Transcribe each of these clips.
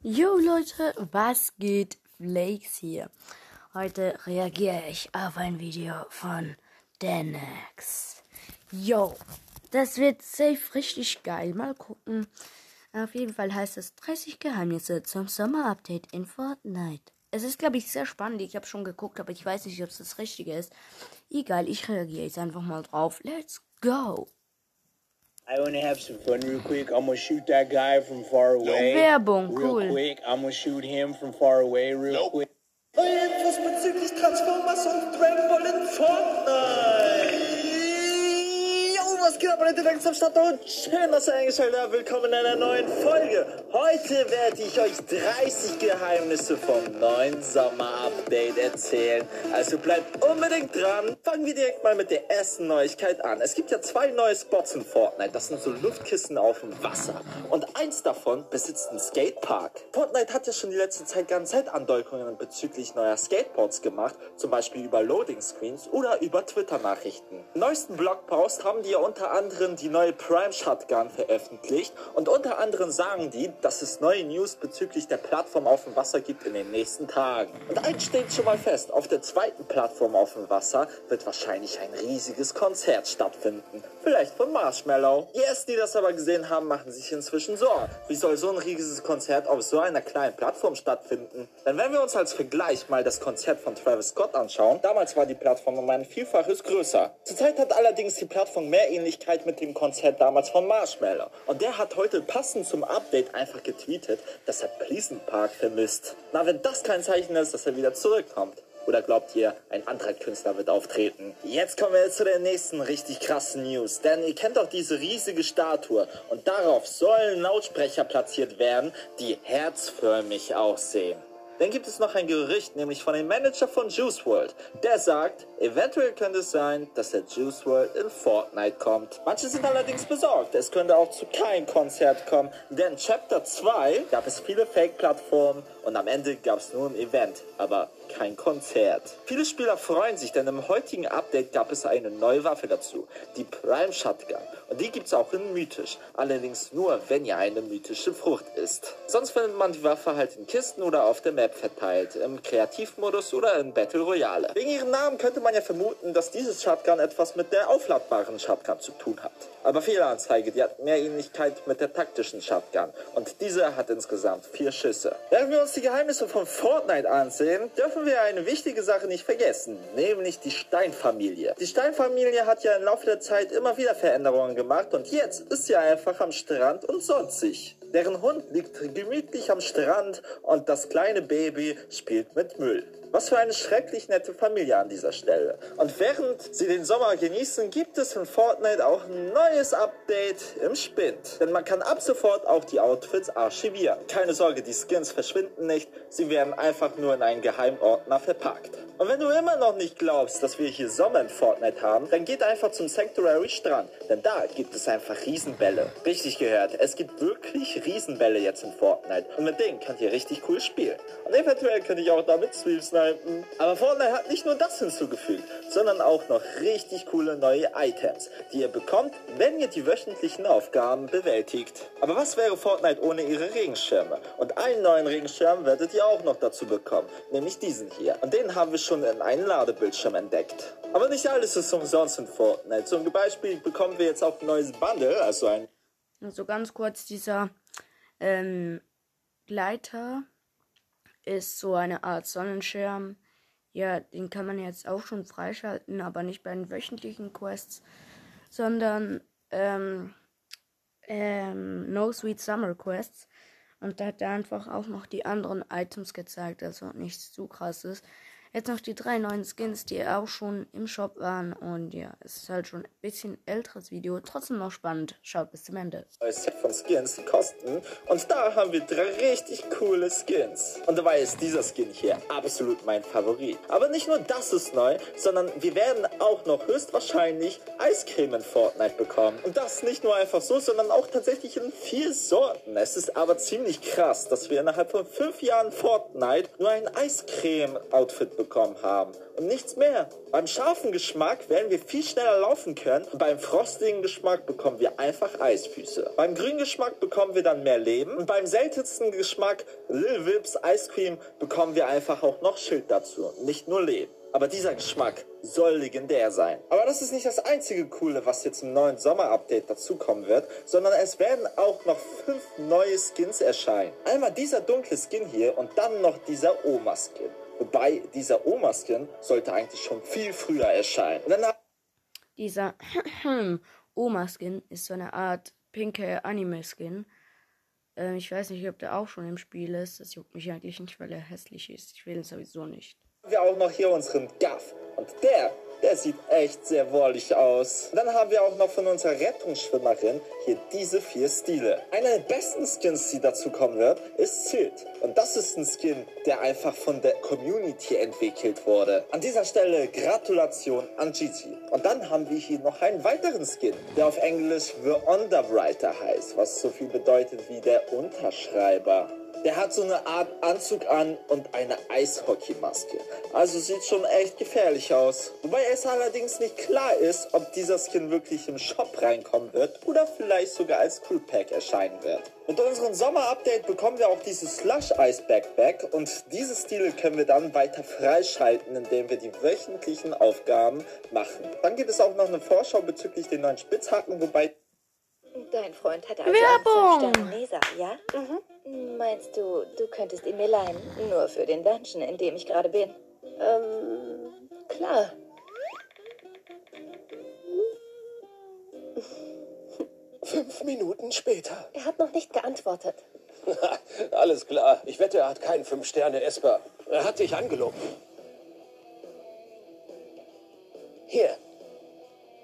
Yo Leute, was geht? Flakes hier. Heute reagiere ich auf ein Video von Denex. Yo, das wird safe richtig geil. Mal gucken. Auf jeden Fall heißt es 30 Geheimnisse zum Sommer-Update in Fortnite. Es ist, glaube ich, sehr spannend. Ich habe schon geguckt, aber ich weiß nicht, ob es das Richtige ist. Egal, ich reagiere jetzt einfach mal drauf. Let's go! I wanna have some fun real quick. I'm gonna shoot that guy from far away. Werbung, real cool. quick. I'm gonna shoot him from far away real quick. Infos bezüglich Transformers und Dragon Ball in Fortnite. Was geht ab, Leute? Danke am Start und schön, dass ihr eingeschaltet habt. Willkommen in einer neuen Folge. Heute werde ich euch 30 Geheimnisse vom neuen Sommer-Update erzählen. Also bleibt unbedingt dran. Fangen wir direkt mal mit der ersten Neuigkeit an. Es gibt ja zwei neue Spots in Fortnite. Das sind so Luftkissen auf dem Wasser. Und eins davon besitzt einen Skatepark. Fortnite hat ja schon die letzte Zeit ganz Zeit Andeutungen bezüglich neuer Skateboards gemacht. Zum Beispiel über Loading Screens oder über Twitter-Nachrichten. Neuesten Blogpost haben die ja unter anderem die neue Prime Shotgun veröffentlicht. Und unter anderem sagen die, dass es neue News bezüglich der Plattform auf dem Wasser gibt in den nächsten Tagen. Und eins steht schon mal fest, auf der zweiten Plattform auf dem Wasser wird wahrscheinlich ein riesiges Konzert stattfinden. Vielleicht von Marshmallow. Die ersten, die das aber gesehen haben, machen sich inzwischen Sorgen. Wie soll so ein riesiges Konzert auf so einer kleinen Plattform stattfinden? Denn wenn wir uns als Vergleich mal das Konzert von Travis Scott anschauen, damals war die Plattform um ein Vielfaches größer. Zurzeit hat allerdings die Plattform mehr Ähnlichkeit mit dem Konzert damals von Marshmallow. Und der hat heute passend zum Update einfach getweetet, dass er Pleasant Park vermisst. Na, wenn das kein Zeichen ist, dass er wieder zurückkommt. Oder glaubt ihr, ein anderer Künstler wird auftreten? Jetzt kommen wir zu der nächsten richtig krassen News. Denn ihr kennt doch diese riesige Statue. Und darauf sollen Lautsprecher platziert werden, die herzförmig aussehen. Dann gibt es noch ein Gerücht, nämlich von dem Manager von Juice World. Der sagt, eventuell könnte es sein, dass der Juice World in Fortnite kommt. Manche sind allerdings besorgt, es könnte auch zu keinem Konzert kommen, denn Chapter 2 gab es viele Fake-Plattformen und am Ende gab es nur ein Event, aber kein Konzert. Viele Spieler freuen sich, denn im heutigen Update gab es eine neue Waffe dazu, die Prime Shotgun. Die gibt es auch in mythisch, allerdings nur, wenn ihr eine mythische Frucht isst. Sonst findet man die Waffe halt in Kisten oder auf der Map verteilt, im Kreativmodus oder in Battle Royale. Wegen ihrem Namen könnte man ja vermuten, dass dieses Shotgun etwas mit der aufladbaren Shotgun zu tun hat. Aber Fehleranzeige, die hat mehr Ähnlichkeit mit der taktischen Shotgun. Und diese hat insgesamt vier Schüsse. Während wir uns die Geheimnisse von Fortnite ansehen, dürfen wir eine wichtige Sache nicht vergessen, nämlich die Steinfamilie. Die Steinfamilie hat ja im Laufe der Zeit immer wieder Veränderungen gemacht und jetzt ist sie einfach am Strand und sich. Deren Hund liegt gemütlich am Strand und das kleine Baby spielt mit Müll. Was für eine schrecklich nette Familie an dieser Stelle. Und während sie den Sommer genießen, gibt es in Fortnite auch ein neues Update im Spind. Denn man kann ab sofort auch die Outfits archivieren. Keine Sorge, die Skins verschwinden nicht, sie werden einfach nur in einen Geheimordner verpackt. Und wenn du immer noch nicht glaubst, dass wir hier Sommer in Fortnite haben, dann geht einfach zum Sanctuary Strand. Denn da gibt es einfach Riesenbälle. Richtig gehört, es gibt wirklich Riesenbälle jetzt in Fortnite. Und mit denen könnt ihr richtig cool spielen. Und eventuell könnt ihr auch damit Stream snipen. Aber Fortnite hat nicht nur das hinzugefügt, sondern auch noch richtig coole neue Items, die ihr bekommt, wenn ihr die wöchentlichen Aufgaben bewältigt. Aber was wäre Fortnite ohne ihre Regenschirme? Und einen neuen Regenschirm werdet ihr auch noch dazu bekommen, nämlich diesen hier. Und den haben wir schon in einem Ladebildschirm entdeckt. Aber nicht alles ist umsonst in Fortnite. Zum Beispiel bekommen wir jetzt auch ein neues Bundle, also ein Also ganz kurz, dieser ähm, Gleiter ist so eine Art Sonnenschirm. Ja, den kann man jetzt auch schon freischalten, aber nicht bei den wöchentlichen Quests, sondern ähm, ähm, No Sweet Summer Quests. Und da hat er einfach auch noch die anderen Items gezeigt, also nichts zu krasses. Jetzt noch die drei neuen Skins, die auch schon im Shop waren. Und ja, es ist halt schon ein bisschen älteres Video. Trotzdem noch spannend. Schaut bis zum Ende. neues Set von Skins, kosten. Und da haben wir drei richtig coole Skins. Und dabei ist dieser Skin hier absolut mein Favorit. Aber nicht nur das ist neu, sondern wir werden auch noch höchstwahrscheinlich Eiscreme in Fortnite bekommen. Und das nicht nur einfach so, sondern auch tatsächlich in vier Sorten. Es ist aber ziemlich krass, dass wir innerhalb von fünf Jahren Fortnite nur ein Eiscreme-Outfit bekommen haben und nichts mehr. Beim scharfen Geschmack werden wir viel schneller laufen können und beim frostigen Geschmack bekommen wir einfach Eisfüße. Beim grünen Geschmack bekommen wir dann mehr Leben und beim seltensten Geschmack Lil Vips Ice Cream bekommen wir einfach auch noch Schild dazu, nicht nur Leben. Aber dieser Geschmack soll legendär sein. Aber das ist nicht das einzige Coole, was jetzt im neuen Sommer-Update dazukommen wird, sondern es werden auch noch fünf neue Skins erscheinen. Einmal dieser dunkle Skin hier und dann noch dieser Oma-Skin. Wobei dieser Oma-Skin sollte eigentlich schon viel früher erscheinen. Dieser Oma-Skin ist so eine Art pinke Anime-Skin. Ähm, ich weiß nicht, ob der auch schon im Spiel ist. Das juckt mich eigentlich nicht, weil er hässlich ist. Ich will ihn sowieso nicht. haben wir auch noch hier unseren Gaff. Und der, der sieht echt sehr wohlig aus. Dann haben wir auch noch von unserer Rettungsschwimmerin hier diese vier Stile. Einer der besten Skins, die dazu kommen wird, ist Zilt. Und das ist ein Skin, der einfach von der Community entwickelt wurde. An dieser Stelle Gratulation an Gigi. Und dann haben wir hier noch einen weiteren Skin, der auf Englisch The Underwriter heißt, was so viel bedeutet wie der Unterschreiber. Der hat so eine Art Anzug an und eine Eishockeymaske. Also sieht schon echt gefährlich aus. Wobei es allerdings nicht klar ist, ob dieser Skin wirklich im Shop reinkommen wird oder vielleicht sogar als Crew Pack erscheinen wird. Mit unserem Sommer-Update bekommen wir auch dieses Slush Ice Backpack und diese Stile können wir dann weiter freischalten, indem wir die wöchentlichen Aufgaben machen. Dann gibt es auch noch eine Vorschau bezüglich den neuen Spitzhacken, wobei Dein Freund hat also Werbung! einen Leser, ja? Mhm. Meinst du, du könntest ihn mir leihen? Nur für den Dungeon, in dem ich gerade bin. Ähm, klar. Fünf Minuten später. Er hat noch nicht geantwortet. Alles klar. Ich wette, er hat keinen Fünf-Sterne-Esper. Er hat dich angelogen. Hier.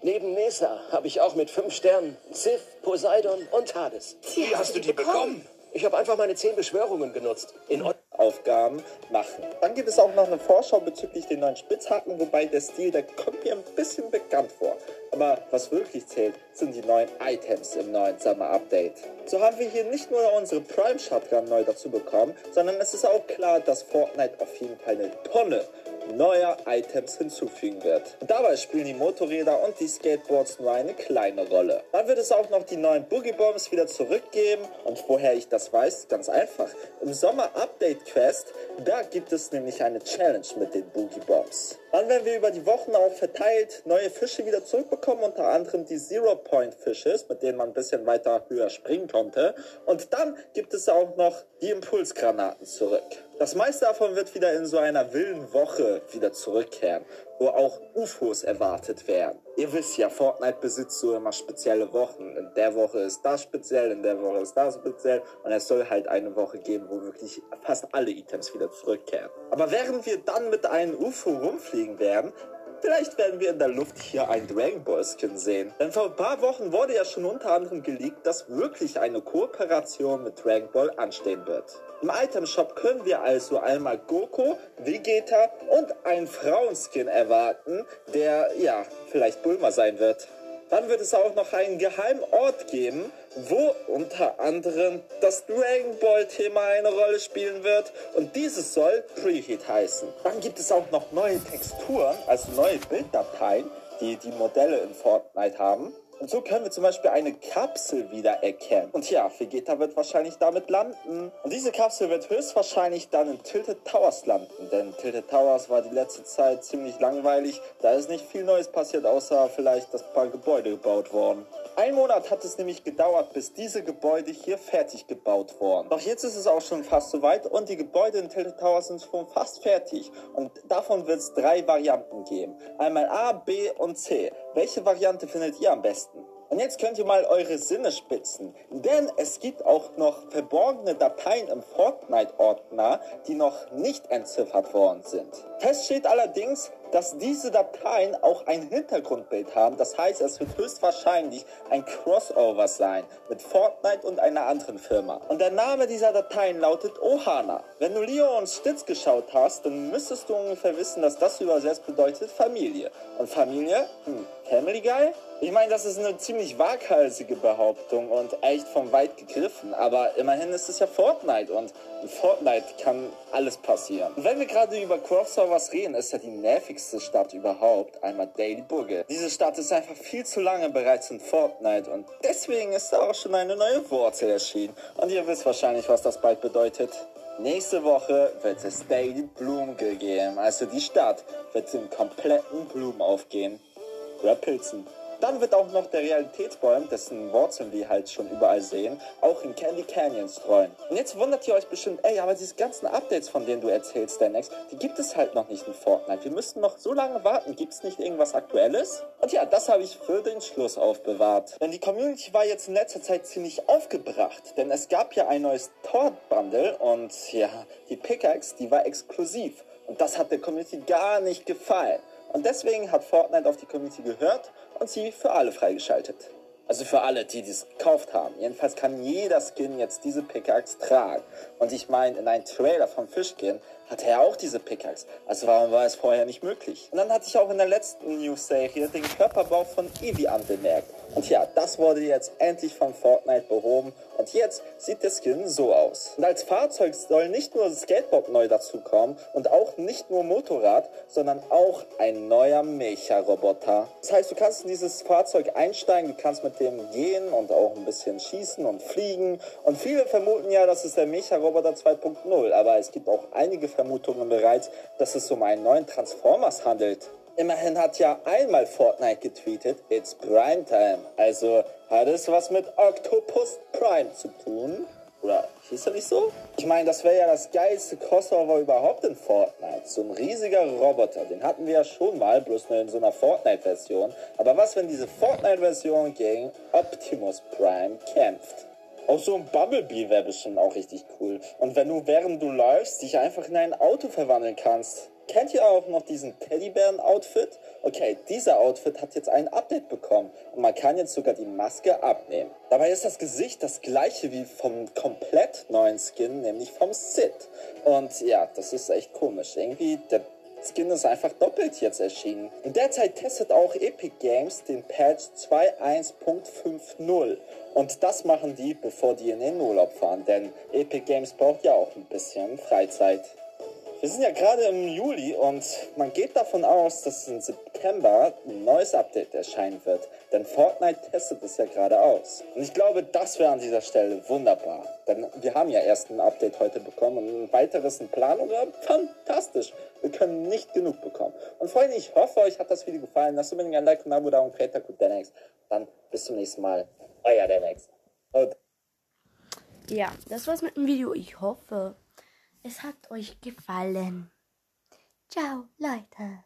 Neben Nesa habe ich auch mit fünf Sternen Sif, Poseidon und Hades. Wie hast du die bekommen? Ich habe einfach meine zehn Beschwörungen genutzt. In Ordnung. Aufgaben machen. Dann gibt es auch noch eine Vorschau bezüglich den neuen Spitzhacken, wobei der Stil, der kommt mir ein bisschen bekannt vor. Aber was wirklich zählt, sind die neuen Items im neuen Summer Update. So haben wir hier nicht nur unsere Prime Shotgun neu dazu bekommen, sondern es ist auch klar, dass Fortnite auf jeden Fall eine Tonne neuer Items hinzufügen wird. Und dabei spielen die Motorräder und die Skateboards nur eine kleine Rolle. Dann wird es auch noch die neuen Boogie Bombs wieder zurückgeben. Und woher ich das weiß? Ganz einfach. Im Sommer Update Quest, da gibt es nämlich eine Challenge mit den Boogie Bombs. Dann werden wir über die Wochen auch verteilt neue Fische wieder zurückbekommen, unter anderem die Zero Point Fishes, mit denen man ein bisschen weiter höher springen konnte. Und dann gibt es auch noch die Impulsgranaten zurück. Das meiste davon wird wieder in so einer wilden Woche wieder zurückkehren, wo auch UFOs erwartet werden. Ihr wisst ja, Fortnite besitzt so immer spezielle Wochen. In der Woche ist das speziell, in der Woche ist das speziell. Und es soll halt eine Woche geben, wo wirklich fast alle Items wieder zurückkehren. Aber während wir dann mit einem UFO rumfliegen werden, Vielleicht werden wir in der Luft hier ein Dragon Ball Skin sehen. Denn vor ein paar Wochen wurde ja schon unter anderem geleakt, dass wirklich eine Kooperation mit Dragon Ball anstehen wird. Im Item Shop können wir also einmal Goku, Vegeta und einen Frauenskin erwarten, der ja vielleicht Bulma sein wird. Dann wird es auch noch einen geheimen Ort geben, wo unter anderem das Dragon Ball Thema eine Rolle spielen wird und dieses soll Preheat heißen. Dann gibt es auch noch neue Texturen, also neue Bilddateien, die die Modelle in Fortnite haben. Und so können wir zum Beispiel eine Kapsel wieder erkennen. Und ja, Vegeta wird wahrscheinlich damit landen. Und diese Kapsel wird höchstwahrscheinlich dann in Tilted Towers landen. Denn Tilted Towers war die letzte Zeit ziemlich langweilig. Da ist nicht viel Neues passiert, außer vielleicht, dass ein paar Gebäude gebaut wurden. Ein Monat hat es nämlich gedauert, bis diese Gebäude hier fertig gebaut wurden. Doch jetzt ist es auch schon fast soweit und die Gebäude in Tilted Towers sind schon fast fertig. Und davon wird es drei Varianten geben. Einmal A, B und C. Welche Variante findet ihr am besten? Und jetzt könnt ihr mal eure Sinne spitzen, denn es gibt auch noch verborgene Dateien im Fortnite-Ordner, die noch nicht entziffert worden sind. Fest steht allerdings, dass diese Dateien auch ein Hintergrundbild haben. Das heißt, es wird höchstwahrscheinlich ein Crossover sein mit Fortnite und einer anderen Firma. Und der Name dieser Dateien lautet Ohana. Wenn du Leo und Stitz geschaut hast, dann müsstest du ungefähr wissen, dass das übersetzt bedeutet Familie. Und Familie? Hm, Family Guy? Ich meine, das ist eine ziemlich waghalsige Behauptung und echt von weit gegriffen. Aber immerhin ist es ja Fortnite und In Fortnite kann alles passieren. Und wenn wir gerade über Crossovers reden, ist ja die nervigste Stadt überhaupt einmal Boogie. Diese Stadt ist einfach viel zu lange bereits in Fortnite und deswegen ist da auch schon eine neue Wurzel erschienen. Und ihr wisst wahrscheinlich, was das bald bedeutet. Nächste Woche wird es Daily Bloom geben. Also die Stadt wird in kompletten Blumen aufgehen. Oder Pilzen. Dann wird auch noch der Realitätsbäum, dessen Wurzeln wir halt schon überall sehen, auch in Candy Canyon streuen. Und jetzt wundert ihr euch bestimmt, ey, aber diese ganzen Updates, von denen du erzählst, Danex, die gibt es halt noch nicht in Fortnite. Wir müssten noch so lange warten. Gibt es nicht irgendwas Aktuelles? Und ja, das habe ich für den Schluss aufbewahrt. Denn die Community war jetzt in letzter Zeit ziemlich aufgebracht, denn es gab ja ein neues Tor-Bundle und ja, die Pickaxe, die war exklusiv. Und das hat der Community gar nicht gefallen. Und deswegen hat Fortnite auf die Community gehört und sie für alle freigeschaltet. Also für alle, die dies gekauft haben. Jedenfalls kann jeder Skin jetzt diese Pickaxe tragen. Und ich meine, in einem Trailer vom Fischskin hatte er auch diese Pickaxe. Also warum war es vorher nicht möglich? Und dann hatte ich auch in der letzten News-Serie den Körperbau von Eevee anbemerkt. Und ja, das wurde jetzt endlich von Fortnite behoben und jetzt sieht der Skin so aus. Und als Fahrzeug soll nicht nur Skateboard neu dazukommen und auch nicht nur Motorrad, sondern auch ein neuer Mecha-Roboter. Das heißt, du kannst in dieses Fahrzeug einsteigen, du kannst mit dem gehen und auch ein bisschen schießen und fliegen. Und viele vermuten ja, das ist der Mecha-Roboter 2.0, aber es gibt auch einige Vermutungen bereits, dass es um einen neuen Transformers handelt. Immerhin hat ja einmal Fortnite getweetet, it's Prime Time. Also hat es was mit Octopus Prime zu tun? Oder hieß er nicht so? Ich meine, das wäre ja das geilste Crossover überhaupt in Fortnite. So ein riesiger Roboter, den hatten wir ja schon mal, bloß nur in so einer Fortnite-Version. Aber was, wenn diese Fortnite-Version gegen Optimus Prime kämpft? Auch so ein Bumblebee wäre bestimmt auch richtig cool. Und wenn du, während du läufst, dich einfach in ein Auto verwandeln kannst. Kennt ihr auch noch diesen Teddybären-Outfit? Okay, dieser Outfit hat jetzt ein Update bekommen und man kann jetzt sogar die Maske abnehmen. Dabei ist das Gesicht das gleiche wie vom komplett neuen Skin, nämlich vom Sid. Und ja, das ist echt komisch. Irgendwie, der Skin ist einfach doppelt jetzt erschienen. Und derzeit testet auch Epic Games den Patch 2.1.50. Und das machen die, bevor die in den Urlaub fahren, denn Epic Games braucht ja auch ein bisschen Freizeit. Wir sind ja gerade im Juli und man geht davon aus, dass im September ein neues Update erscheinen wird. Denn Fortnite testet es ja gerade aus. Und ich glaube, das wäre an dieser Stelle wunderbar. Denn wir haben ja erst ein Update heute bekommen und ein weiteres in Planung. Fantastisch. Wir können nicht genug bekommen. Und Freunde, ich hoffe, euch hat das Video gefallen. Lasst unbedingt ein Like und ein Abo da und Creator Code Denex. Dann bis zum nächsten Mal. Euer Denex. Ja, das war's mit dem Video. Ich hoffe, es hat euch gefallen. Ciao, Leute.